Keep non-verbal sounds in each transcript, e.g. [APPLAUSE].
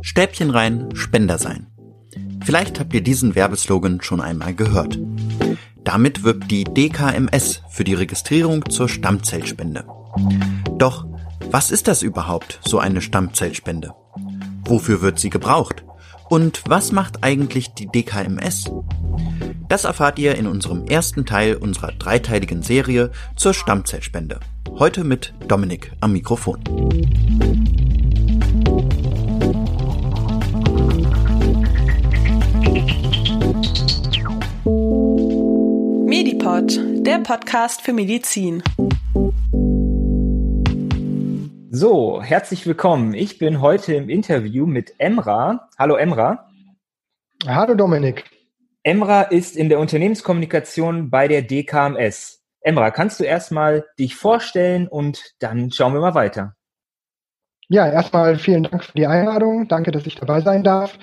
Stäbchen rein, Spender sein. Vielleicht habt ihr diesen Werbeslogan schon einmal gehört. Damit wirbt die DKMS für die Registrierung zur Stammzellspende. Doch was ist das überhaupt, so eine Stammzellspende? Wofür wird sie gebraucht? Und was macht eigentlich die DKMS? Das erfahrt ihr in unserem ersten Teil unserer dreiteiligen Serie zur Stammzellspende. Heute mit Dominik am Mikrofon. Medipod, der Podcast für Medizin. So, herzlich willkommen. Ich bin heute im Interview mit Emra. Hallo Emra. Hallo Dominik. Emra ist in der Unternehmenskommunikation bei der DKMS. Emra, kannst du erstmal dich vorstellen und dann schauen wir mal weiter. Ja, erstmal vielen Dank für die Einladung. Danke, dass ich dabei sein darf.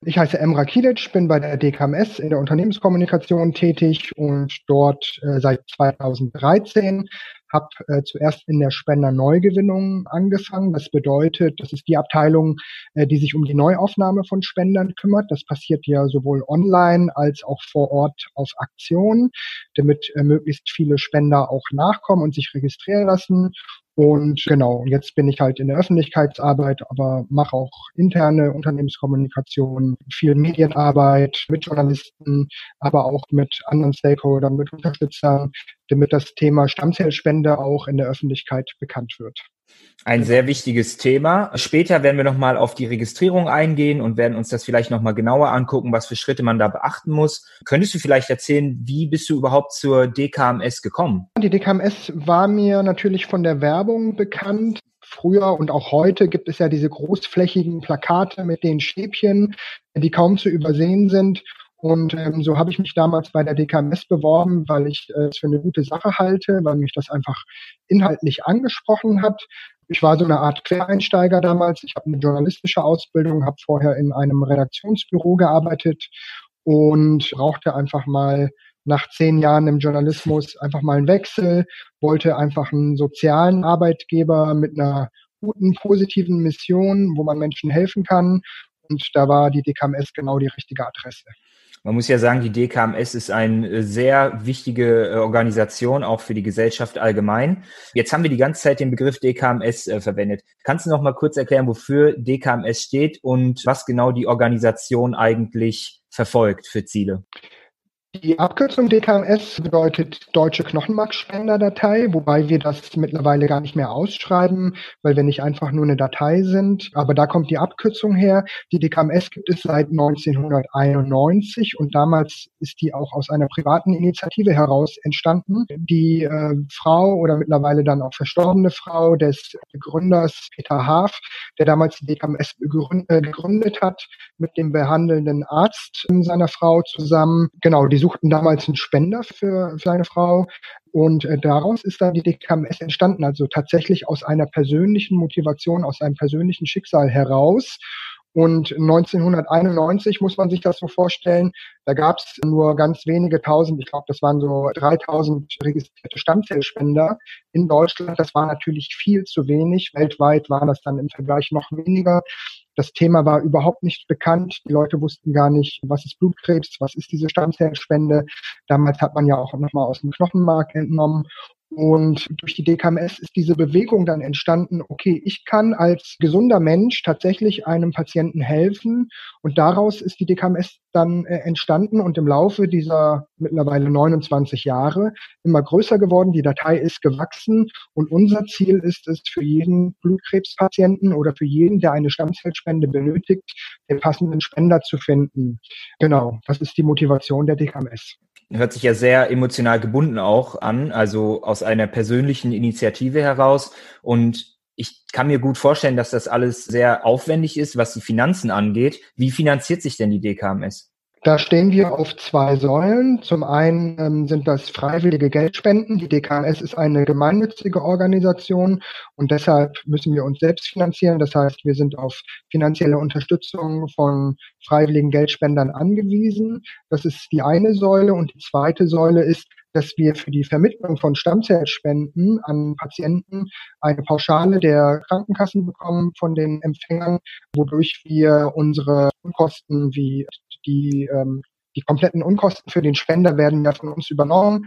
Ich heiße Emra Kilic, bin bei der DKMS in der Unternehmenskommunikation tätig und dort äh, seit 2013 habe äh, zuerst in der Spenderneugewinnung angefangen. Das bedeutet, das ist die Abteilung, äh, die sich um die Neuaufnahme von Spendern kümmert. Das passiert ja sowohl online als auch vor Ort auf Aktionen, damit äh, möglichst viele Spender auch nachkommen und sich registrieren lassen. Und genau, jetzt bin ich halt in der Öffentlichkeitsarbeit, aber mache auch interne Unternehmenskommunikation, viel Medienarbeit mit Journalisten, aber auch mit anderen Stakeholdern, mit Unterstützern, damit das Thema Stammzellspende auch in der Öffentlichkeit bekannt wird. Ein sehr wichtiges Thema. Später werden wir nochmal auf die Registrierung eingehen und werden uns das vielleicht nochmal genauer angucken, was für Schritte man da beachten muss. Könntest du vielleicht erzählen, wie bist du überhaupt zur DKMS gekommen? Die DKMS war mir natürlich von der Werbung bekannt. Früher und auch heute gibt es ja diese großflächigen Plakate mit den Stäbchen, die kaum zu übersehen sind. Und ähm, so habe ich mich damals bei der DKMS beworben, weil ich äh, es für eine gute Sache halte, weil mich das einfach inhaltlich angesprochen hat. Ich war so eine Art Quereinsteiger damals. Ich habe eine journalistische Ausbildung, habe vorher in einem Redaktionsbüro gearbeitet und brauchte einfach mal nach zehn Jahren im Journalismus einfach mal einen Wechsel, wollte einfach einen sozialen Arbeitgeber mit einer guten, positiven Mission, wo man Menschen helfen kann. Und da war die DKMS genau die richtige Adresse. Man muss ja sagen, die DKMS ist eine äh, sehr wichtige äh, Organisation, auch für die Gesellschaft allgemein. Jetzt haben wir die ganze Zeit den Begriff DKMS äh, verwendet. Kannst du noch mal kurz erklären, wofür DKMS steht und was genau die Organisation eigentlich verfolgt für Ziele? Die Abkürzung DKMS bedeutet Deutsche Knochenmarkspenderdatei, wobei wir das mittlerweile gar nicht mehr ausschreiben, weil wir nicht einfach nur eine Datei sind. Aber da kommt die Abkürzung her. Die DKMS gibt es seit 1991 und damals ist die auch aus einer privaten Initiative heraus entstanden. Die äh, Frau oder mittlerweile dann auch verstorbene Frau des Gründers Peter Haaf, der damals die DKMS äh, gegründet hat, mit dem behandelnden Arzt seiner Frau zusammen. Genau, die suchten damals einen Spender für, seine Frau und äh, daraus ist dann die DKMS entstanden, also tatsächlich aus einer persönlichen Motivation, aus einem persönlichen Schicksal heraus. Und 1991 muss man sich das so vorstellen, da gab es nur ganz wenige tausend, ich glaube, das waren so 3000 registrierte Stammzellspender in Deutschland. Das war natürlich viel zu wenig. Weltweit waren das dann im Vergleich noch weniger. Das Thema war überhaupt nicht bekannt. Die Leute wussten gar nicht, was ist Blutkrebs, was ist diese Stammzellspende. Damals hat man ja auch nochmal aus dem Knochenmark entnommen. Und durch die DKMS ist diese Bewegung dann entstanden, okay, ich kann als gesunder Mensch tatsächlich einem Patienten helfen. Und daraus ist die DKMS dann äh, entstanden und im Laufe dieser mittlerweile 29 Jahre immer größer geworden. Die Datei ist gewachsen und unser Ziel ist es, für jeden Blutkrebspatienten oder für jeden, der eine Stammzellspende benötigt, den passenden Spender zu finden. Genau, das ist die Motivation der DKMS hört sich ja sehr emotional gebunden auch an, also aus einer persönlichen Initiative heraus. Und ich kann mir gut vorstellen, dass das alles sehr aufwendig ist, was die Finanzen angeht. Wie finanziert sich denn die DKMS? Da stehen wir auf zwei Säulen. Zum einen ähm, sind das freiwillige Geldspenden. Die DKMS ist eine gemeinnützige Organisation und deshalb müssen wir uns selbst finanzieren. Das heißt, wir sind auf finanzielle Unterstützung von freiwilligen Geldspendern angewiesen. Das ist die eine Säule. Und die zweite Säule ist, dass wir für die Vermittlung von Stammzellspenden an Patienten eine Pauschale der Krankenkassen bekommen von den Empfängern, wodurch wir unsere Unkosten wie die ähm, die kompletten Unkosten für den Spender werden ja von uns übernommen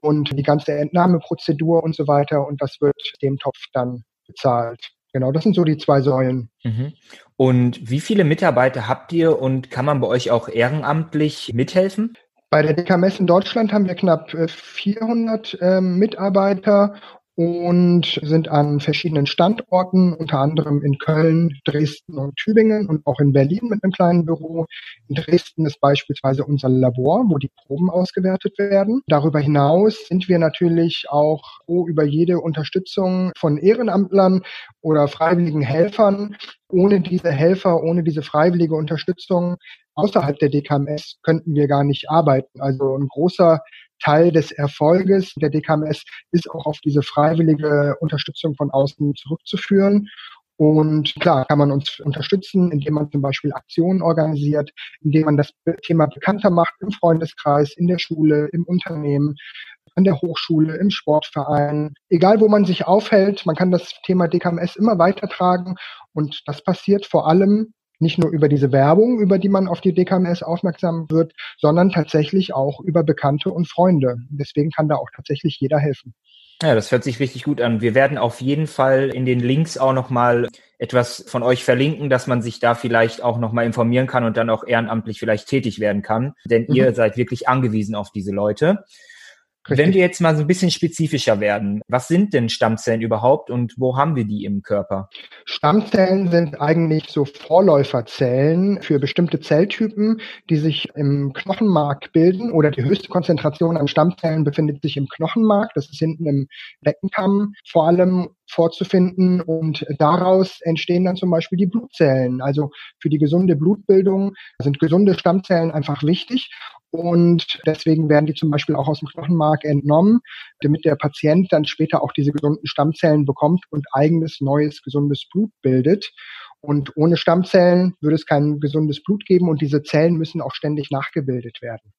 und die ganze Entnahmeprozedur und so weiter und das wird dem Topf dann bezahlt. Genau, das sind so die zwei Säulen. Mhm. Und wie viele Mitarbeiter habt ihr und kann man bei euch auch ehrenamtlich mithelfen? Bei der DKMS in Deutschland haben wir knapp 400 äh, ähm, Mitarbeiter und sind an verschiedenen Standorten, unter anderem in Köln, Dresden und Tübingen und auch in Berlin mit einem kleinen Büro. In Dresden ist beispielsweise unser Labor, wo die Proben ausgewertet werden. Darüber hinaus sind wir natürlich auch froh über jede Unterstützung von Ehrenamtlern oder freiwilligen Helfern. Ohne diese Helfer, ohne diese freiwillige Unterstützung außerhalb der DKMS könnten wir gar nicht arbeiten. Also ein großer Teil des Erfolges der DKMS ist auch auf diese freiwillige Unterstützung von außen zurückzuführen. Und klar kann man uns unterstützen, indem man zum Beispiel Aktionen organisiert, indem man das Thema bekannter macht im Freundeskreis, in der Schule, im Unternehmen, an der Hochschule, im Sportverein. Egal wo man sich aufhält, man kann das Thema DKMS immer weitertragen. Und das passiert vor allem nicht nur über diese Werbung, über die man auf die DKMS aufmerksam wird, sondern tatsächlich auch über Bekannte und Freunde. Deswegen kann da auch tatsächlich jeder helfen. Ja, das hört sich richtig gut an. Wir werden auf jeden Fall in den Links auch nochmal etwas von euch verlinken, dass man sich da vielleicht auch nochmal informieren kann und dann auch ehrenamtlich vielleicht tätig werden kann. Denn mhm. ihr seid wirklich angewiesen auf diese Leute. Richtig. Wenn wir jetzt mal so ein bisschen spezifischer werden, was sind denn Stammzellen überhaupt und wo haben wir die im Körper? Stammzellen sind eigentlich so Vorläuferzellen für bestimmte Zelltypen, die sich im Knochenmark bilden oder die höchste Konzentration an Stammzellen befindet sich im Knochenmark. Das ist hinten im Beckenkamm vor allem vorzufinden und daraus entstehen dann zum Beispiel die Blutzellen. Also für die gesunde Blutbildung sind gesunde Stammzellen einfach wichtig und deswegen werden die zum Beispiel auch aus dem Knochenmark entnommen, damit der Patient dann später auch diese gesunden Stammzellen bekommt und eigenes, neues, gesundes Blut bildet. Und ohne Stammzellen würde es kein gesundes Blut geben und diese Zellen müssen auch ständig nachgebildet werden.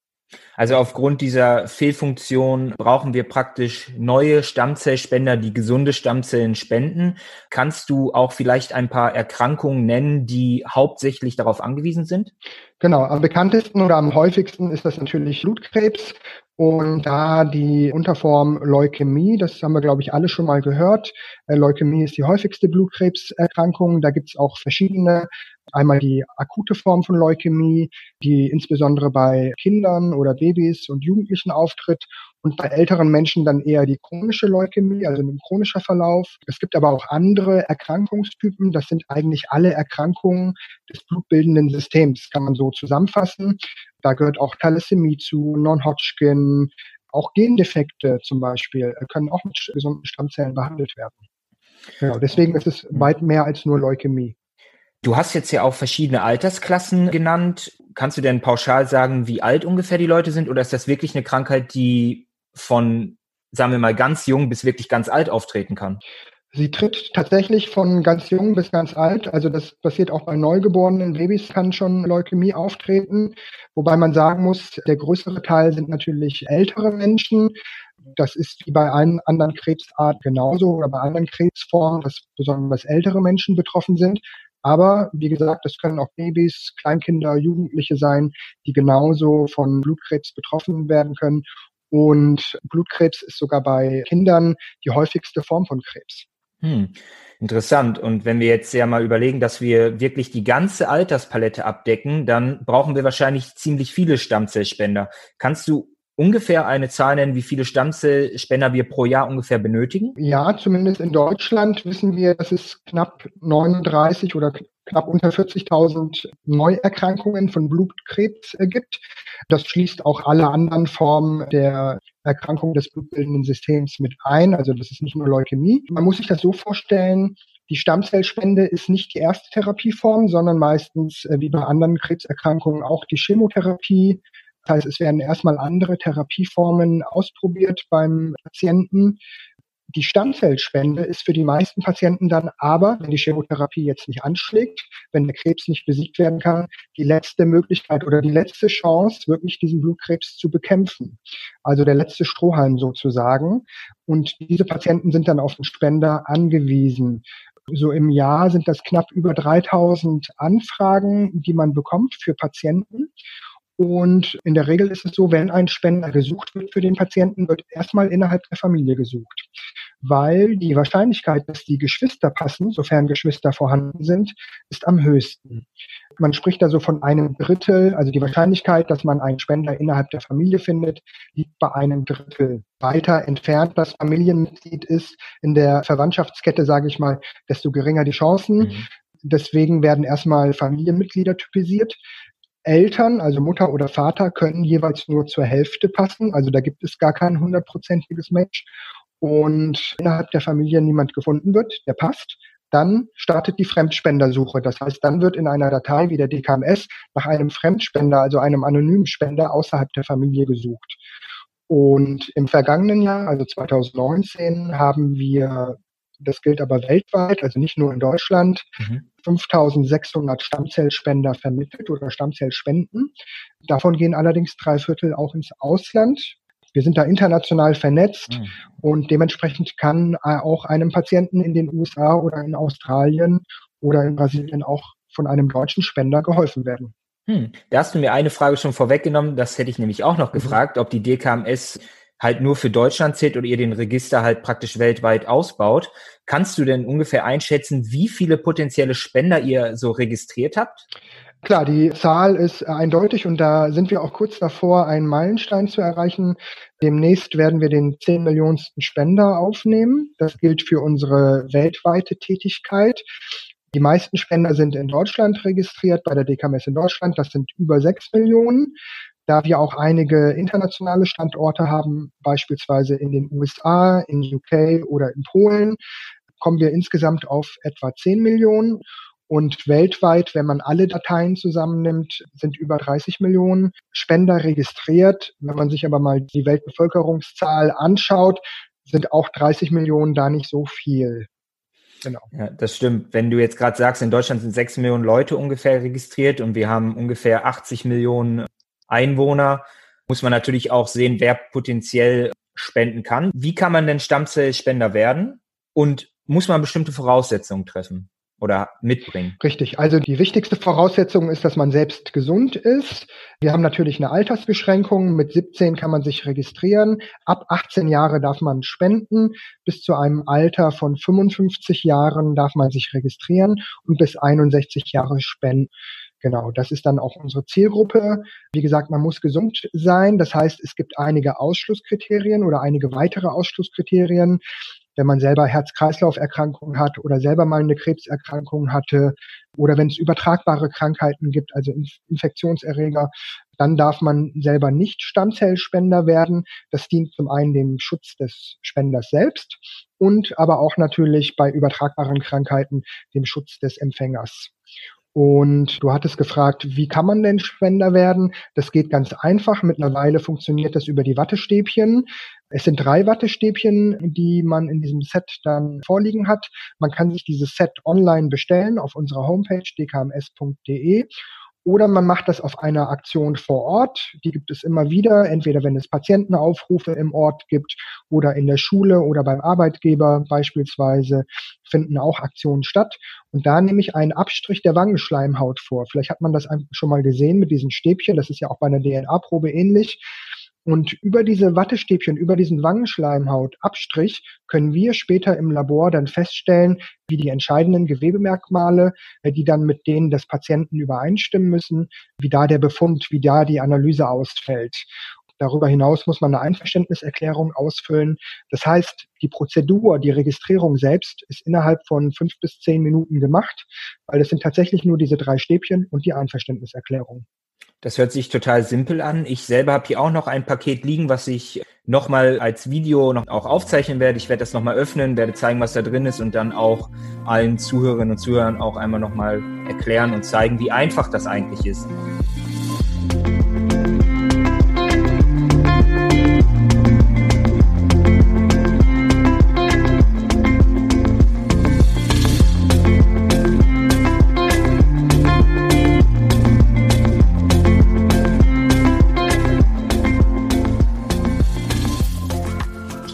Also aufgrund dieser Fehlfunktion brauchen wir praktisch neue Stammzellspender, die gesunde Stammzellen spenden. Kannst du auch vielleicht ein paar Erkrankungen nennen, die hauptsächlich darauf angewiesen sind? Genau, am bekanntesten oder am häufigsten ist das natürlich Blutkrebs. Und da die Unterform Leukämie, das haben wir, glaube ich, alle schon mal gehört. Äh, Leukämie ist die häufigste Blutkrebserkrankung. Da gibt es auch verschiedene Einmal die akute Form von Leukämie, die insbesondere bei Kindern oder Babys und Jugendlichen auftritt und bei älteren Menschen dann eher die chronische Leukämie, also ein chronischer Verlauf. Es gibt aber auch andere Erkrankungstypen. Das sind eigentlich alle Erkrankungen des blutbildenden Systems, kann man so zusammenfassen. Da gehört auch Thalassämie zu, Non-Hodgkin, auch Gendefekte zum Beispiel können auch mit gesunden Stammzellen behandelt werden. Genau, deswegen ist es weit mehr als nur Leukämie. Du hast jetzt ja auch verschiedene Altersklassen genannt. Kannst du denn pauschal sagen, wie alt ungefähr die Leute sind? Oder ist das wirklich eine Krankheit, die von, sagen wir mal, ganz jung bis wirklich ganz alt auftreten kann? Sie tritt tatsächlich von ganz jung bis ganz alt. Also das passiert auch bei neugeborenen Babys, kann schon Leukämie auftreten. Wobei man sagen muss, der größere Teil sind natürlich ältere Menschen. Das ist wie bei allen anderen Krebsarten genauso oder bei anderen Krebsformen, dass besonders ältere Menschen betroffen sind. Aber wie gesagt, es können auch Babys, Kleinkinder, Jugendliche sein, die genauso von Blutkrebs betroffen werden können. Und Blutkrebs ist sogar bei Kindern die häufigste Form von Krebs. Hm, interessant. Und wenn wir jetzt ja mal überlegen, dass wir wirklich die ganze Alterspalette abdecken, dann brauchen wir wahrscheinlich ziemlich viele Stammzellspender. Kannst du ungefähr eine Zahl nennen, wie viele Stammzellspender wir pro Jahr ungefähr benötigen? Ja, zumindest in Deutschland wissen wir, dass es knapp 39 oder knapp unter 40.000 Neuerkrankungen von Blutkrebs äh, gibt. Das schließt auch alle anderen Formen der Erkrankung des blutbildenden Systems mit ein. Also das ist nicht nur Leukämie. Man muss sich das so vorstellen, die Stammzellspende ist nicht die erste Therapieform, sondern meistens äh, wie bei anderen Krebserkrankungen auch die Chemotherapie, das heißt, es werden erstmal andere Therapieformen ausprobiert beim Patienten. Die Stammzellspende ist für die meisten Patienten dann aber, wenn die Chemotherapie jetzt nicht anschlägt, wenn der Krebs nicht besiegt werden kann, die letzte Möglichkeit oder die letzte Chance, wirklich diesen Blutkrebs zu bekämpfen. Also der letzte Strohhalm sozusagen. Und diese Patienten sind dann auf den Spender angewiesen. So im Jahr sind das knapp über 3000 Anfragen, die man bekommt für Patienten. Und in der Regel ist es so, wenn ein Spender gesucht wird für den Patienten, wird erstmal innerhalb der Familie gesucht. Weil die Wahrscheinlichkeit, dass die Geschwister passen, sofern Geschwister vorhanden sind, ist am höchsten. Man spricht da so von einem Drittel, also die Wahrscheinlichkeit, dass man einen Spender innerhalb der Familie findet, liegt bei einem Drittel. Weiter entfernt das Familienmitglied ist in der Verwandtschaftskette, sage ich mal, desto geringer die Chancen. Mhm. Deswegen werden erstmal Familienmitglieder typisiert. Eltern, also Mutter oder Vater, können jeweils nur zur Hälfte passen. Also da gibt es gar kein hundertprozentiges Match. Und innerhalb der Familie niemand gefunden wird, der passt, dann startet die Fremdspendersuche. Das heißt, dann wird in einer Datei wie der DKMS nach einem Fremdspender, also einem anonymen Spender außerhalb der Familie gesucht. Und im vergangenen Jahr, also 2019, haben wir, das gilt aber weltweit, also nicht nur in Deutschland, mhm. 5600 Stammzellspender vermittelt oder Stammzellspenden. Davon gehen allerdings drei Viertel auch ins Ausland. Wir sind da international vernetzt mhm. und dementsprechend kann auch einem Patienten in den USA oder in Australien oder in Brasilien auch von einem deutschen Spender geholfen werden. Hm. Da hast du mir eine Frage schon vorweggenommen, das hätte ich nämlich auch noch mhm. gefragt, ob die DKMS halt nur für Deutschland zählt oder ihr den Register halt praktisch weltweit ausbaut. Kannst du denn ungefähr einschätzen, wie viele potenzielle Spender ihr so registriert habt? Klar, die Zahl ist eindeutig und da sind wir auch kurz davor, einen Meilenstein zu erreichen. Demnächst werden wir den 10 Millionensten Spender aufnehmen. Das gilt für unsere weltweite Tätigkeit. Die meisten Spender sind in Deutschland registriert, bei der DKMS in Deutschland. Das sind über 6 Millionen. Da wir auch einige internationale Standorte haben, beispielsweise in den USA, in UK oder in Polen, kommen wir insgesamt auf etwa 10 Millionen. Und weltweit, wenn man alle Dateien zusammennimmt, sind über 30 Millionen Spender registriert. Wenn man sich aber mal die Weltbevölkerungszahl anschaut, sind auch 30 Millionen da nicht so viel. Genau. Ja, das stimmt. Wenn du jetzt gerade sagst, in Deutschland sind 6 Millionen Leute ungefähr registriert und wir haben ungefähr 80 Millionen Einwohner, muss man natürlich auch sehen, wer potenziell spenden kann. Wie kann man denn Stammzellspender werden? Und muss man bestimmte Voraussetzungen treffen? oder mitbringen. Richtig. Also die wichtigste Voraussetzung ist, dass man selbst gesund ist. Wir haben natürlich eine Altersbeschränkung. Mit 17 kann man sich registrieren. Ab 18 Jahre darf man spenden. Bis zu einem Alter von 55 Jahren darf man sich registrieren und bis 61 Jahre spenden. Genau, das ist dann auch unsere Zielgruppe. Wie gesagt, man muss gesund sein. Das heißt, es gibt einige Ausschlusskriterien oder einige weitere Ausschlusskriterien. Wenn man selber Herz-Kreislauf-Erkrankungen hat oder selber mal eine Krebserkrankung hatte oder wenn es übertragbare Krankheiten gibt, also Infektionserreger, dann darf man selber nicht Stammzellspender werden. Das dient zum einen dem Schutz des Spenders selbst und aber auch natürlich bei übertragbaren Krankheiten dem Schutz des Empfängers. Und du hattest gefragt, wie kann man denn Spender werden? Das geht ganz einfach. Mittlerweile funktioniert das über die Wattestäbchen. Es sind drei Wattestäbchen, die man in diesem Set dann vorliegen hat. Man kann sich dieses Set online bestellen auf unserer Homepage dkms.de oder man macht das auf einer Aktion vor Ort. Die gibt es immer wieder, entweder wenn es Patientenaufrufe im Ort gibt oder in der Schule oder beim Arbeitgeber beispielsweise finden auch Aktionen statt. Und da nehme ich einen Abstrich der Wangenschleimhaut vor. Vielleicht hat man das schon mal gesehen mit diesen Stäbchen. Das ist ja auch bei einer DNA-Probe ähnlich. Und über diese Wattestäbchen, über diesen Wangenschleimhautabstrich können wir später im Labor dann feststellen, wie die entscheidenden Gewebemerkmale, äh, die dann mit denen des Patienten übereinstimmen müssen, wie da der Befund, wie da die Analyse ausfällt. Darüber hinaus muss man eine Einverständniserklärung ausfüllen. Das heißt, die Prozedur, die Registrierung selbst ist innerhalb von fünf bis zehn Minuten gemacht, weil es sind tatsächlich nur diese drei Stäbchen und die Einverständniserklärung. Das hört sich total simpel an. Ich selber habe hier auch noch ein Paket liegen, was ich nochmal als Video noch auch aufzeichnen werde. Ich werde das nochmal öffnen, werde zeigen, was da drin ist und dann auch allen Zuhörerinnen und Zuhörern auch einmal nochmal erklären und zeigen, wie einfach das eigentlich ist.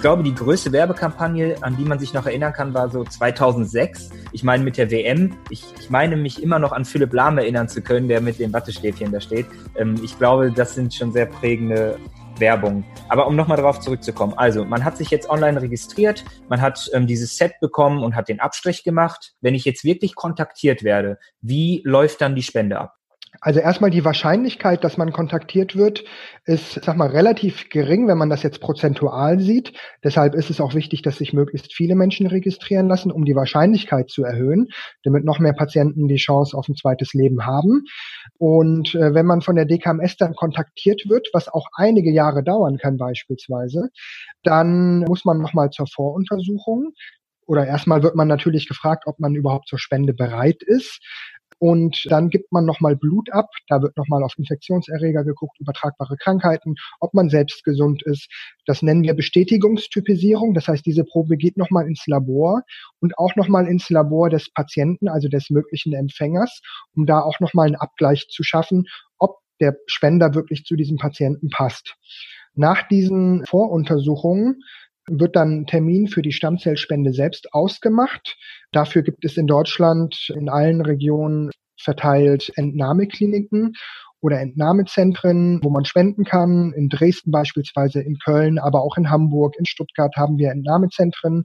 Glaube, die größte Werbekampagne, an die man sich noch erinnern kann, war so 2006. Ich meine mit der WM. Ich, ich meine mich immer noch an Philipp Lahm erinnern zu können, der mit den Wattestäbchen da steht. Ähm, ich glaube, das sind schon sehr prägende Werbung. Aber um nochmal darauf zurückzukommen. Also, man hat sich jetzt online registriert, man hat ähm, dieses Set bekommen und hat den Abstrich gemacht. Wenn ich jetzt wirklich kontaktiert werde, wie läuft dann die Spende ab? Also erstmal die Wahrscheinlichkeit, dass man kontaktiert wird, ist, sag mal, relativ gering, wenn man das jetzt prozentual sieht. Deshalb ist es auch wichtig, dass sich möglichst viele Menschen registrieren lassen, um die Wahrscheinlichkeit zu erhöhen, damit noch mehr Patienten die Chance auf ein zweites Leben haben. Und äh, wenn man von der DKMS dann kontaktiert wird, was auch einige Jahre dauern kann beispielsweise, dann muss man nochmal zur Voruntersuchung oder erstmal wird man natürlich gefragt, ob man überhaupt zur Spende bereit ist. Und dann gibt man nochmal Blut ab. Da wird nochmal auf Infektionserreger geguckt, übertragbare Krankheiten, ob man selbst gesund ist. Das nennen wir Bestätigungstypisierung. Das heißt, diese Probe geht nochmal ins Labor und auch nochmal ins Labor des Patienten, also des möglichen Empfängers, um da auch nochmal einen Abgleich zu schaffen, ob der Spender wirklich zu diesem Patienten passt. Nach diesen Voruntersuchungen wird dann Termin für die Stammzellspende selbst ausgemacht. Dafür gibt es in Deutschland in allen Regionen verteilt Entnahmekliniken oder Entnahmezentren, wo man spenden kann. In Dresden beispielsweise, in Köln, aber auch in Hamburg, in Stuttgart haben wir Entnahmezentren.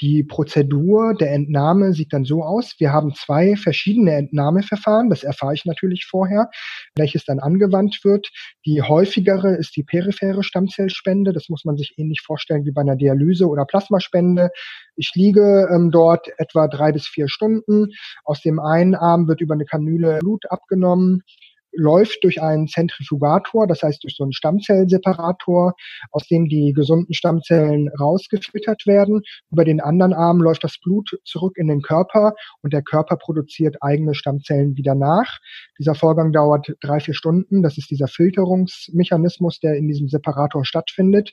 Die Prozedur der Entnahme sieht dann so aus. Wir haben zwei verschiedene Entnahmeverfahren. Das erfahre ich natürlich vorher, welches dann angewandt wird. Die häufigere ist die periphere Stammzellspende. Das muss man sich ähnlich vorstellen wie bei einer Dialyse oder Plasmaspende. Ich liege ähm, dort etwa drei bis vier Stunden. Aus dem einen Arm wird über eine Kanüle Blut abgenommen läuft durch einen Zentrifugator, das heißt durch so einen Stammzellseparator, aus dem die gesunden Stammzellen rausgefiltert werden. Über den anderen Arm läuft das Blut zurück in den Körper und der Körper produziert eigene Stammzellen wieder nach. Dieser Vorgang dauert drei, vier Stunden. Das ist dieser Filterungsmechanismus, der in diesem Separator stattfindet.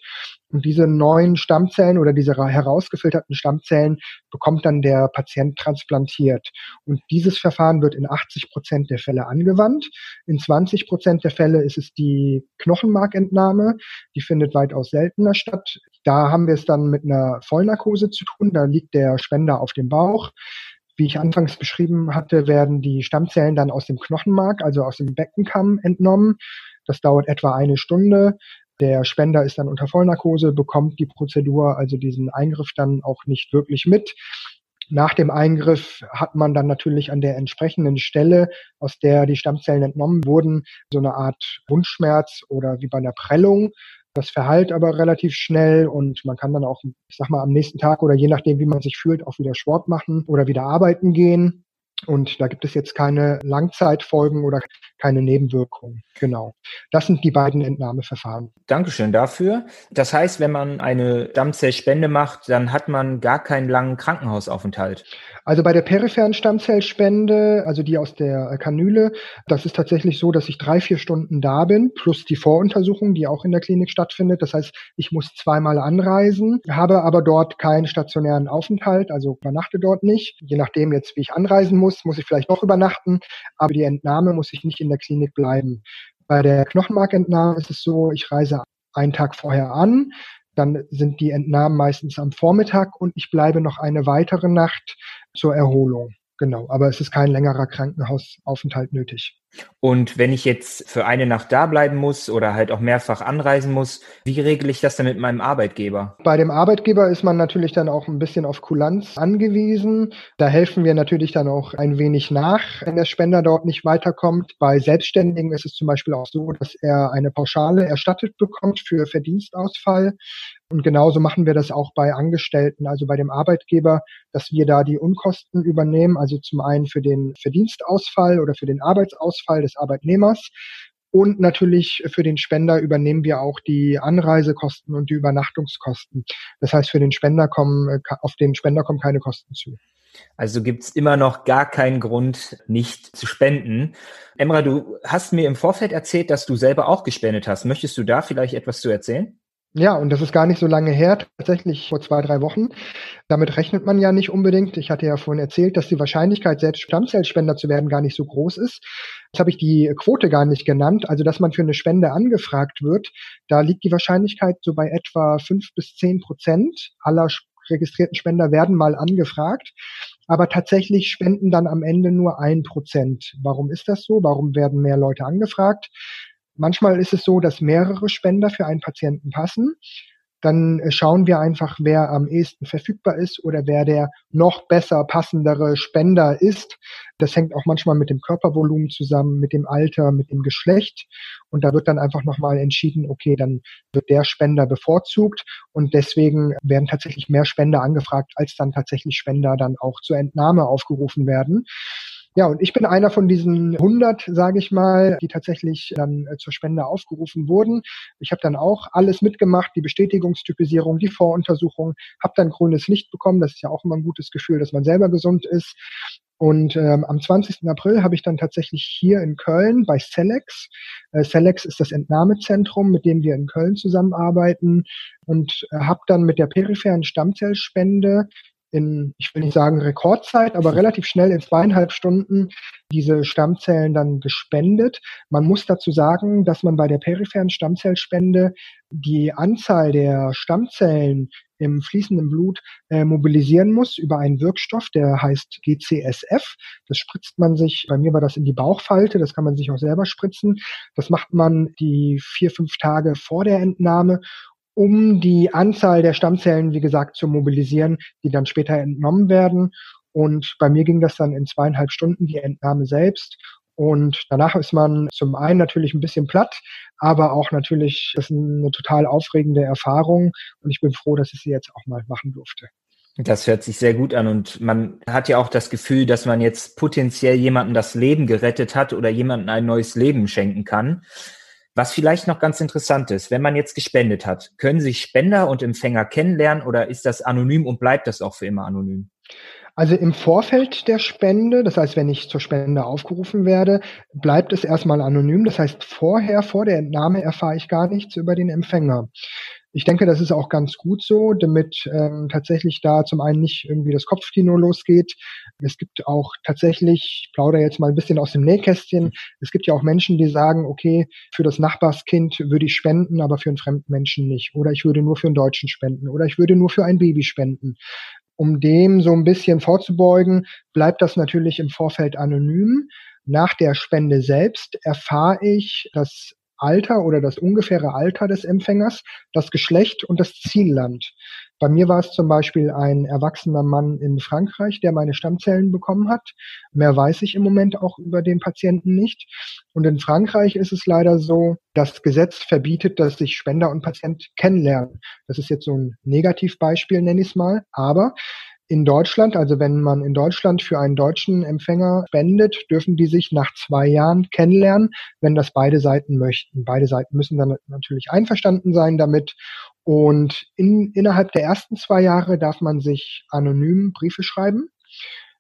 Und diese neuen Stammzellen oder diese herausgefilterten Stammzellen bekommt dann der Patient transplantiert. Und dieses Verfahren wird in 80 Prozent der Fälle angewandt. In 20 Prozent der Fälle ist es die Knochenmarkentnahme. Die findet weitaus seltener statt. Da haben wir es dann mit einer Vollnarkose zu tun. Da liegt der Spender auf dem Bauch. Wie ich anfangs beschrieben hatte, werden die Stammzellen dann aus dem Knochenmark, also aus dem Beckenkamm entnommen. Das dauert etwa eine Stunde. Der Spender ist dann unter Vollnarkose, bekommt die Prozedur, also diesen Eingriff dann auch nicht wirklich mit. Nach dem Eingriff hat man dann natürlich an der entsprechenden Stelle, aus der die Stammzellen entnommen wurden, so eine Art Wundschmerz oder wie bei einer Prellung. Das verheilt aber relativ schnell und man kann dann auch, ich sag mal, am nächsten Tag oder je nachdem, wie man sich fühlt, auch wieder Sport machen oder wieder arbeiten gehen. Und da gibt es jetzt keine Langzeitfolgen oder keine Nebenwirkungen. Genau. Das sind die beiden Entnahmeverfahren. Dankeschön dafür. Das heißt, wenn man eine Stammzellspende macht, dann hat man gar keinen langen Krankenhausaufenthalt. Also bei der peripheren Stammzellspende, also die aus der Kanüle, das ist tatsächlich so, dass ich drei, vier Stunden da bin, plus die Voruntersuchung, die auch in der Klinik stattfindet. Das heißt, ich muss zweimal anreisen, habe aber dort keinen stationären Aufenthalt, also übernachte dort nicht. Je nachdem jetzt, wie ich anreisen muss, muss ich vielleicht noch übernachten, aber die Entnahme muss ich nicht in der Klinik bleiben. Bei der Knochenmarkentnahme ist es so, ich reise einen Tag vorher an, dann sind die Entnahmen meistens am Vormittag und ich bleibe noch eine weitere Nacht zur Erholung. Genau, aber es ist kein längerer Krankenhausaufenthalt nötig. Und wenn ich jetzt für eine Nacht da bleiben muss oder halt auch mehrfach anreisen muss, wie regle ich das dann mit meinem Arbeitgeber? Bei dem Arbeitgeber ist man natürlich dann auch ein bisschen auf Kulanz angewiesen. Da helfen wir natürlich dann auch ein wenig nach, wenn der Spender dort nicht weiterkommt. Bei Selbstständigen ist es zum Beispiel auch so, dass er eine Pauschale erstattet bekommt für Verdienstausfall. Und genauso machen wir das auch bei Angestellten, also bei dem Arbeitgeber, dass wir da die Unkosten übernehmen, also zum einen für den Verdienstausfall oder für den Arbeitsausfall des Arbeitnehmers. Und natürlich für den Spender übernehmen wir auch die Anreisekosten und die Übernachtungskosten. Das heißt, für den Spender kommen, auf den Spender kommen keine Kosten zu. Also gibt's immer noch gar keinen Grund, nicht zu spenden. Emra, du hast mir im Vorfeld erzählt, dass du selber auch gespendet hast. Möchtest du da vielleicht etwas zu erzählen? Ja, und das ist gar nicht so lange her, tatsächlich vor zwei, drei Wochen. Damit rechnet man ja nicht unbedingt. Ich hatte ja vorhin erzählt, dass die Wahrscheinlichkeit, selbst Stammzellspender zu werden, gar nicht so groß ist. Jetzt habe ich die Quote gar nicht genannt. Also, dass man für eine Spende angefragt wird, da liegt die Wahrscheinlichkeit so bei etwa fünf bis zehn Prozent aller registrierten Spender werden mal angefragt. Aber tatsächlich spenden dann am Ende nur ein Prozent. Warum ist das so? Warum werden mehr Leute angefragt? Manchmal ist es so, dass mehrere Spender für einen Patienten passen. Dann äh, schauen wir einfach, wer am ehesten verfügbar ist oder wer der noch besser passendere Spender ist. Das hängt auch manchmal mit dem Körpervolumen zusammen, mit dem Alter, mit dem Geschlecht. Und da wird dann einfach nochmal entschieden, okay, dann wird der Spender bevorzugt. Und deswegen werden tatsächlich mehr Spender angefragt, als dann tatsächlich Spender dann auch zur Entnahme aufgerufen werden. Ja, und ich bin einer von diesen 100, sage ich mal, die tatsächlich dann äh, zur Spende aufgerufen wurden. Ich habe dann auch alles mitgemacht, die Bestätigungstypisierung, die Voruntersuchung, habe dann grünes Licht bekommen. Das ist ja auch immer ein gutes Gefühl, dass man selber gesund ist. Und ähm, am 20. April habe ich dann tatsächlich hier in Köln bei Celex, äh, Celex ist das Entnahmezentrum, mit dem wir in Köln zusammenarbeiten und äh, habe dann mit der peripheren Stammzellspende in, ich will nicht sagen Rekordzeit, aber relativ schnell in zweieinhalb Stunden diese Stammzellen dann gespendet. Man muss dazu sagen, dass man bei der peripheren Stammzellspende die Anzahl der Stammzellen im fließenden Blut äh, mobilisieren muss über einen Wirkstoff, der heißt GCSF. Das spritzt man sich, bei mir war das in die Bauchfalte, das kann man sich auch selber spritzen. Das macht man die vier, fünf Tage vor der Entnahme um die Anzahl der Stammzellen, wie gesagt, zu mobilisieren, die dann später entnommen werden. Und bei mir ging das dann in zweieinhalb Stunden, die Entnahme selbst. Und danach ist man zum einen natürlich ein bisschen platt, aber auch natürlich ist eine total aufregende Erfahrung. Und ich bin froh, dass ich sie jetzt auch mal machen durfte. Das hört sich sehr gut an und man hat ja auch das Gefühl, dass man jetzt potenziell jemanden das Leben gerettet hat oder jemanden ein neues Leben schenken kann. Was vielleicht noch ganz interessant ist, wenn man jetzt gespendet hat, können sich Spender und Empfänger kennenlernen oder ist das anonym und bleibt das auch für immer anonym? Also im Vorfeld der Spende, das heißt, wenn ich zur Spende aufgerufen werde, bleibt es erstmal anonym. Das heißt, vorher, vor der Entnahme erfahre ich gar nichts über den Empfänger. Ich denke, das ist auch ganz gut so, damit ähm, tatsächlich da zum einen nicht irgendwie das Kopfkino losgeht. Es gibt auch tatsächlich, ich plaudere jetzt mal ein bisschen aus dem Nähkästchen, es gibt ja auch Menschen, die sagen, okay, für das Nachbarskind würde ich spenden, aber für einen fremden Menschen nicht. Oder ich würde nur für einen Deutschen spenden. Oder ich würde nur für ein Baby spenden. Um dem so ein bisschen vorzubeugen, bleibt das natürlich im Vorfeld anonym. Nach der Spende selbst erfahre ich, dass Alter oder das ungefähre Alter des Empfängers, das Geschlecht und das Zielland. Bei mir war es zum Beispiel ein erwachsener Mann in Frankreich, der meine Stammzellen bekommen hat. Mehr weiß ich im Moment auch über den Patienten nicht. Und in Frankreich ist es leider so, das Gesetz verbietet, dass sich Spender und Patient kennenlernen. Das ist jetzt so ein Negativbeispiel, nenne ich es mal. Aber in Deutschland, also wenn man in Deutschland für einen deutschen Empfänger spendet, dürfen die sich nach zwei Jahren kennenlernen, wenn das beide Seiten möchten. Beide Seiten müssen dann natürlich einverstanden sein damit. Und in, innerhalb der ersten zwei Jahre darf man sich anonym Briefe schreiben.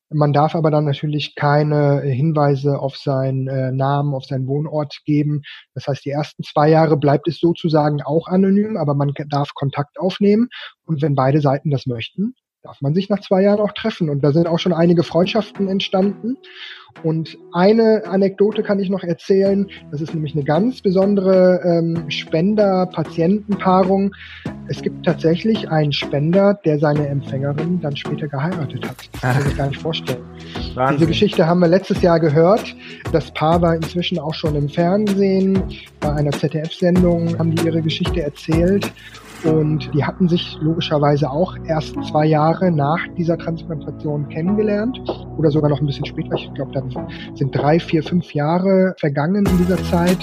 Man darf aber dann natürlich keine Hinweise auf seinen äh, Namen, auf seinen Wohnort geben. Das heißt, die ersten zwei Jahre bleibt es sozusagen auch anonym, aber man darf Kontakt aufnehmen. Und wenn beide Seiten das möchten, darf man sich nach zwei Jahren auch treffen. Und da sind auch schon einige Freundschaften entstanden. Und eine Anekdote kann ich noch erzählen. Das ist nämlich eine ganz besondere ähm, Spender-Patienten-Paarung. Es gibt tatsächlich einen Spender, der seine Empfängerin dann später geheiratet hat. Das kann ich mir gar nicht vorstellen. Wahnsinn. Diese Geschichte haben wir letztes Jahr gehört. Das Paar war inzwischen auch schon im Fernsehen. Bei einer ZDF-Sendung haben die ihre Geschichte erzählt. Und die hatten sich logischerweise auch erst zwei Jahre nach dieser Transplantation kennengelernt oder sogar noch ein bisschen später. Ich glaube, dann sind drei, vier, fünf Jahre vergangen in dieser Zeit.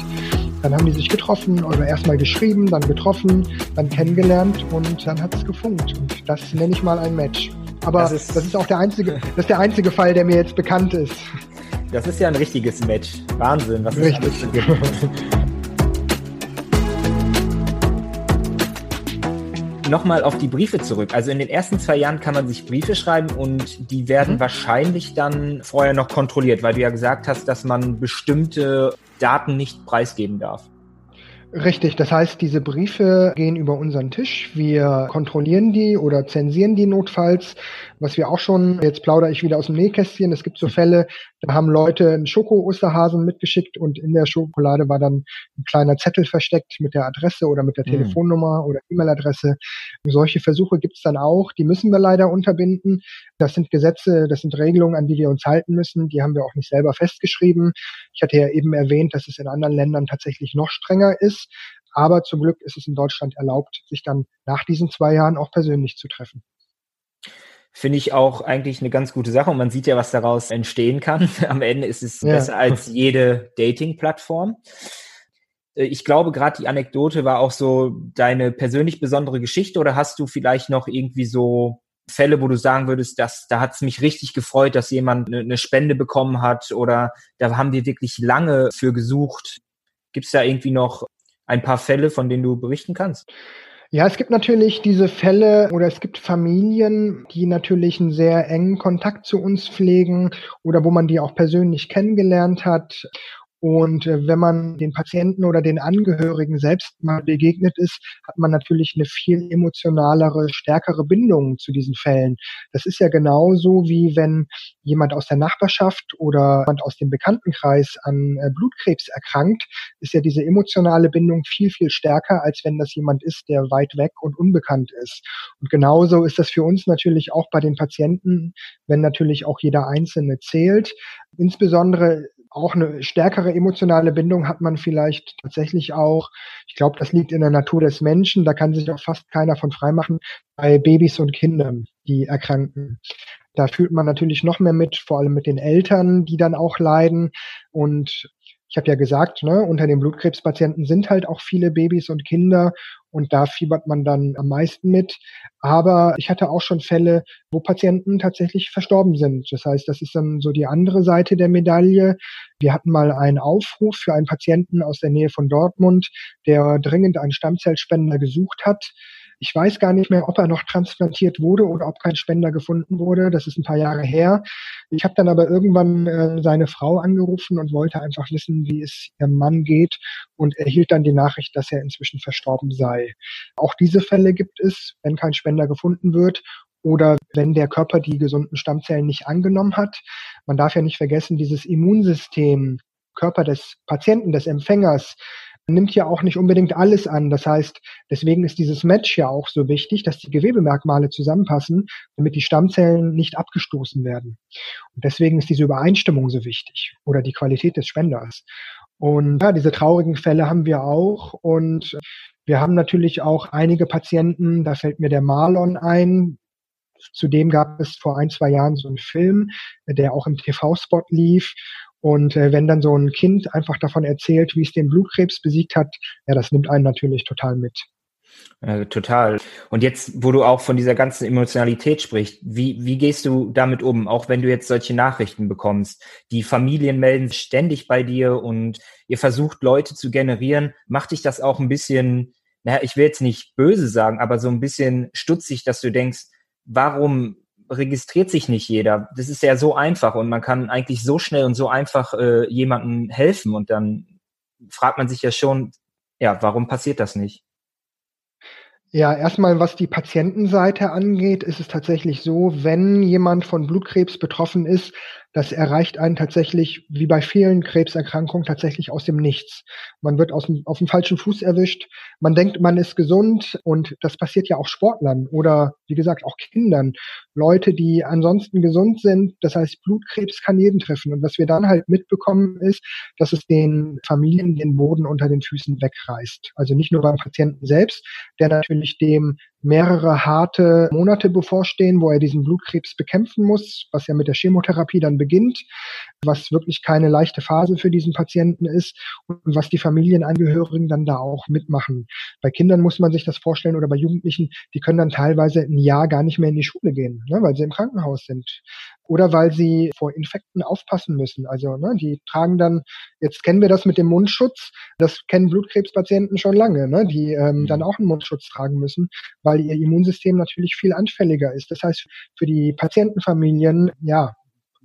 Dann haben die sich getroffen oder erstmal geschrieben, dann getroffen, dann kennengelernt und dann hat es gefunkt. Und das nenne ich mal ein Match. Aber das ist, das ist auch der einzige, das ist der einzige Fall, der mir jetzt bekannt ist. Das ist ja ein richtiges Match. Wahnsinn, was Richtig. Nochmal auf die Briefe zurück. Also in den ersten zwei Jahren kann man sich Briefe schreiben und die werden mhm. wahrscheinlich dann vorher noch kontrolliert, weil du ja gesagt hast, dass man bestimmte Daten nicht preisgeben darf. Richtig, das heißt, diese Briefe gehen über unseren Tisch. Wir kontrollieren die oder zensieren die notfalls. Was wir auch schon, jetzt plaudere ich wieder aus dem Nähkästchen, es gibt so Fälle, da haben Leute einen Schoko-Osterhasen mitgeschickt und in der Schokolade war dann ein kleiner Zettel versteckt mit der Adresse oder mit der mhm. Telefonnummer oder E-Mail-Adresse. Solche Versuche gibt es dann auch, die müssen wir leider unterbinden. Das sind Gesetze, das sind Regelungen, an die wir uns halten müssen. Die haben wir auch nicht selber festgeschrieben. Ich hatte ja eben erwähnt, dass es in anderen Ländern tatsächlich noch strenger ist. Aber zum Glück ist es in Deutschland erlaubt, sich dann nach diesen zwei Jahren auch persönlich zu treffen. Finde ich auch eigentlich eine ganz gute Sache und man sieht ja, was daraus entstehen kann. [LAUGHS] Am Ende ist es ja. besser als jede Dating-Plattform. Äh, ich glaube, gerade die Anekdote war auch so deine persönlich besondere Geschichte oder hast du vielleicht noch irgendwie so Fälle, wo du sagen würdest, dass da hat es mich richtig gefreut, dass jemand eine, eine Spende bekommen hat oder da haben wir wirklich lange für gesucht. Gibt es da irgendwie noch ein paar Fälle, von denen du berichten kannst? Ja, es gibt natürlich diese Fälle oder es gibt Familien, die natürlich einen sehr engen Kontakt zu uns pflegen oder wo man die auch persönlich kennengelernt hat und äh, wenn man den Patienten oder den Angehörigen selbst mal begegnet ist, hat man natürlich eine viel emotionalere, stärkere Bindung zu diesen Fällen. Das ist ja genauso wie wenn jemand aus der Nachbarschaft oder jemand aus dem Bekanntenkreis an äh, Blutkrebs erkrankt, ist ja diese emotionale Bindung viel, viel stärker, als wenn das jemand ist, der weit weg und unbekannt ist. Und genauso ist das für uns natürlich auch bei den Patienten, wenn natürlich auch jeder Einzelne zählt. Insbesondere auch eine stärkere emotionale Bindung hat man vielleicht tatsächlich auch. Ich glaube, das liegt in der Natur des Menschen. Da kann sich auch fast keiner von freimachen bei Babys und Kindern, die erkranken. Da fühlt man natürlich noch mehr mit, vor allem mit den Eltern, die dann auch leiden. Und ich habe ja gesagt, ne, unter den Blutkrebspatienten sind halt auch viele Babys und Kinder und da fiebert man dann am meisten mit. Aber ich hatte auch schon Fälle, wo Patienten tatsächlich verstorben sind. Das heißt, das ist dann so die andere Seite der Medaille. Wir hatten mal einen Aufruf für einen Patienten aus der Nähe von Dortmund, der dringend einen Stammzellspender gesucht hat. Ich weiß gar nicht mehr, ob er noch transplantiert wurde oder ob kein Spender gefunden wurde. Das ist ein paar Jahre her. Ich habe dann aber irgendwann äh, seine Frau angerufen und wollte einfach wissen, wie es ihrem Mann geht und erhielt dann die Nachricht, dass er inzwischen verstorben sei. Auch diese Fälle gibt es, wenn kein Spender gefunden wird oder wenn der Körper die gesunden Stammzellen nicht angenommen hat. Man darf ja nicht vergessen, dieses Immunsystem, Körper des Patienten, des Empfängers, nimmt ja auch nicht unbedingt alles an. Das heißt, deswegen ist dieses Match ja auch so wichtig, dass die Gewebemerkmale zusammenpassen, damit die Stammzellen nicht abgestoßen werden. Und deswegen ist diese Übereinstimmung so wichtig oder die Qualität des Spenders. Und ja, diese traurigen Fälle haben wir auch. Und wir haben natürlich auch einige Patienten, da fällt mir der Marlon ein, Zudem gab es vor ein, zwei Jahren so einen Film, der auch im TV-Spot lief, und äh, wenn dann so ein Kind einfach davon erzählt, wie es den Blutkrebs besiegt hat, ja, das nimmt einen natürlich total mit. Äh, total. Und jetzt, wo du auch von dieser ganzen Emotionalität sprichst, wie, wie gehst du damit um, auch wenn du jetzt solche Nachrichten bekommst? Die Familien melden ständig bei dir und ihr versucht Leute zu generieren. Macht dich das auch ein bisschen, naja, ich will jetzt nicht böse sagen, aber so ein bisschen stutzig, dass du denkst, warum registriert sich nicht jeder. Das ist ja so einfach und man kann eigentlich so schnell und so einfach äh, jemandem helfen und dann fragt man sich ja schon, ja, warum passiert das nicht? Ja, erstmal, was die Patientenseite angeht, ist es tatsächlich so, wenn jemand von Blutkrebs betroffen ist, das erreicht einen tatsächlich, wie bei vielen Krebserkrankungen, tatsächlich aus dem Nichts. Man wird aus dem, auf dem falschen Fuß erwischt. Man denkt, man ist gesund und das passiert ja auch Sportlern oder, wie gesagt, auch Kindern. Leute, die ansonsten gesund sind. Das heißt, Blutkrebs kann jeden treffen. Und was wir dann halt mitbekommen ist, dass es den Familien den Boden unter den Füßen wegreißt. Also nicht nur beim Patienten selbst, der natürlich dem mehrere harte Monate bevorstehen, wo er diesen Blutkrebs bekämpfen muss, was ja mit der Chemotherapie dann beginnt, was wirklich keine leichte Phase für diesen Patienten ist und was die Familienangehörigen dann da auch mitmachen. Bei Kindern muss man sich das vorstellen oder bei Jugendlichen, die können dann teilweise ein Jahr gar nicht mehr in die Schule gehen, ne, weil sie im Krankenhaus sind oder weil sie vor Infekten aufpassen müssen. Also ne, die tragen dann, jetzt kennen wir das mit dem Mundschutz, das kennen Blutkrebspatienten schon lange, ne, die ähm, mhm. dann auch einen Mundschutz tragen müssen, weil ihr Immunsystem natürlich viel anfälliger ist. Das heißt, für die Patientenfamilien, ja,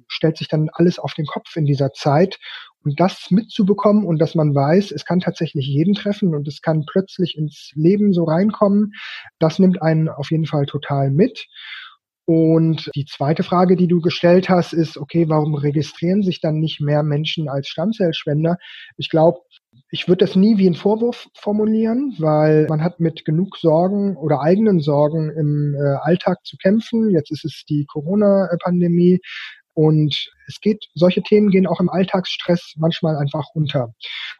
stellt sich dann alles auf den Kopf in dieser Zeit. Und das mitzubekommen und dass man weiß, es kann tatsächlich jeden treffen und es kann plötzlich ins Leben so reinkommen, das nimmt einen auf jeden Fall total mit. Und die zweite Frage, die du gestellt hast, ist, okay, warum registrieren sich dann nicht mehr Menschen als Stammzellspender? Ich glaube, ich würde das nie wie einen Vorwurf formulieren, weil man hat mit genug Sorgen oder eigenen Sorgen im äh, Alltag zu kämpfen. Jetzt ist es die Corona-Pandemie. Und es geht, solche Themen gehen auch im Alltagsstress manchmal einfach unter.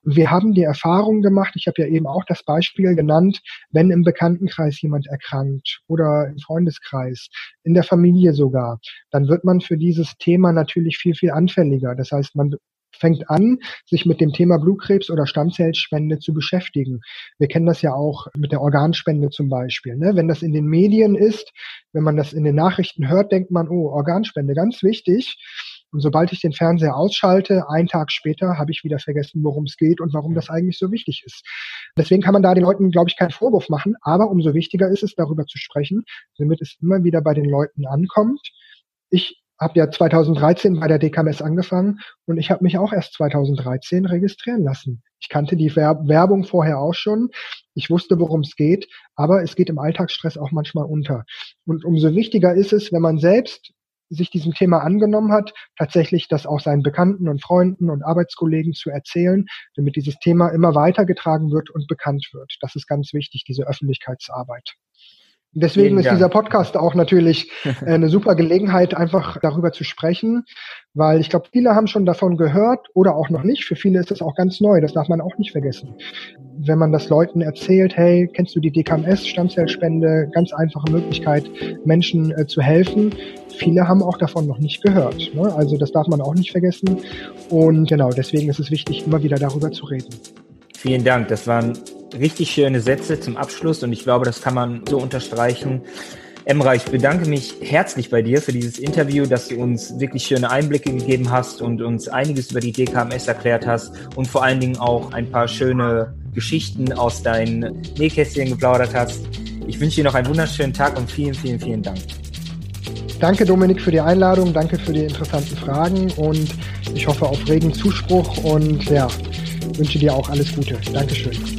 Und wir haben die Erfahrung gemacht, ich habe ja eben auch das Beispiel genannt, wenn im Bekanntenkreis jemand erkrankt oder im Freundeskreis, in der Familie sogar, dann wird man für dieses Thema natürlich viel, viel anfälliger. Das heißt, man fängt an, sich mit dem Thema Blutkrebs oder Stammzellspende zu beschäftigen. Wir kennen das ja auch mit der Organspende zum Beispiel. Ne? Wenn das in den Medien ist, wenn man das in den Nachrichten hört, denkt man, oh, Organspende, ganz wichtig. Und sobald ich den Fernseher ausschalte, einen Tag später habe ich wieder vergessen, worum es geht und warum das eigentlich so wichtig ist. Deswegen kann man da den Leuten, glaube ich, keinen Vorwurf machen, aber umso wichtiger ist es, darüber zu sprechen, damit es immer wieder bei den Leuten ankommt. Ich habe ja 2013 bei der DKMS angefangen und ich habe mich auch erst 2013 registrieren lassen. Ich kannte die Werbung vorher auch schon. Ich wusste, worum es geht, aber es geht im Alltagsstress auch manchmal unter. Und umso wichtiger ist es, wenn man selbst sich diesem Thema angenommen hat, tatsächlich das auch seinen Bekannten und Freunden und Arbeitskollegen zu erzählen, damit dieses Thema immer weitergetragen wird und bekannt wird. Das ist ganz wichtig, diese Öffentlichkeitsarbeit. Deswegen ist dieser Podcast auch natürlich [LAUGHS] äh, eine super Gelegenheit, einfach darüber zu sprechen, weil ich glaube, viele haben schon davon gehört oder auch noch nicht. Für viele ist das auch ganz neu, das darf man auch nicht vergessen. Wenn man das Leuten erzählt, hey, kennst du die DKMS, Stammzellspende, ganz einfache Möglichkeit, Menschen äh, zu helfen. Viele haben auch davon noch nicht gehört. Ne? Also das darf man auch nicht vergessen. Und genau, deswegen ist es wichtig, immer wieder darüber zu reden. Vielen Dank. Das waren richtig schöne Sätze zum Abschluss und ich glaube, das kann man so unterstreichen. Emra, ich bedanke mich herzlich bei dir für dieses Interview, dass du uns wirklich schöne Einblicke gegeben hast und uns einiges über die DKMS erklärt hast und vor allen Dingen auch ein paar schöne Geschichten aus deinen Nähkästchen geplaudert hast. Ich wünsche dir noch einen wunderschönen Tag und vielen, vielen, vielen Dank. Danke Dominik für die Einladung, danke für die interessanten Fragen und ich hoffe auf regen Zuspruch und ja, wünsche dir auch alles Gute. Dankeschön.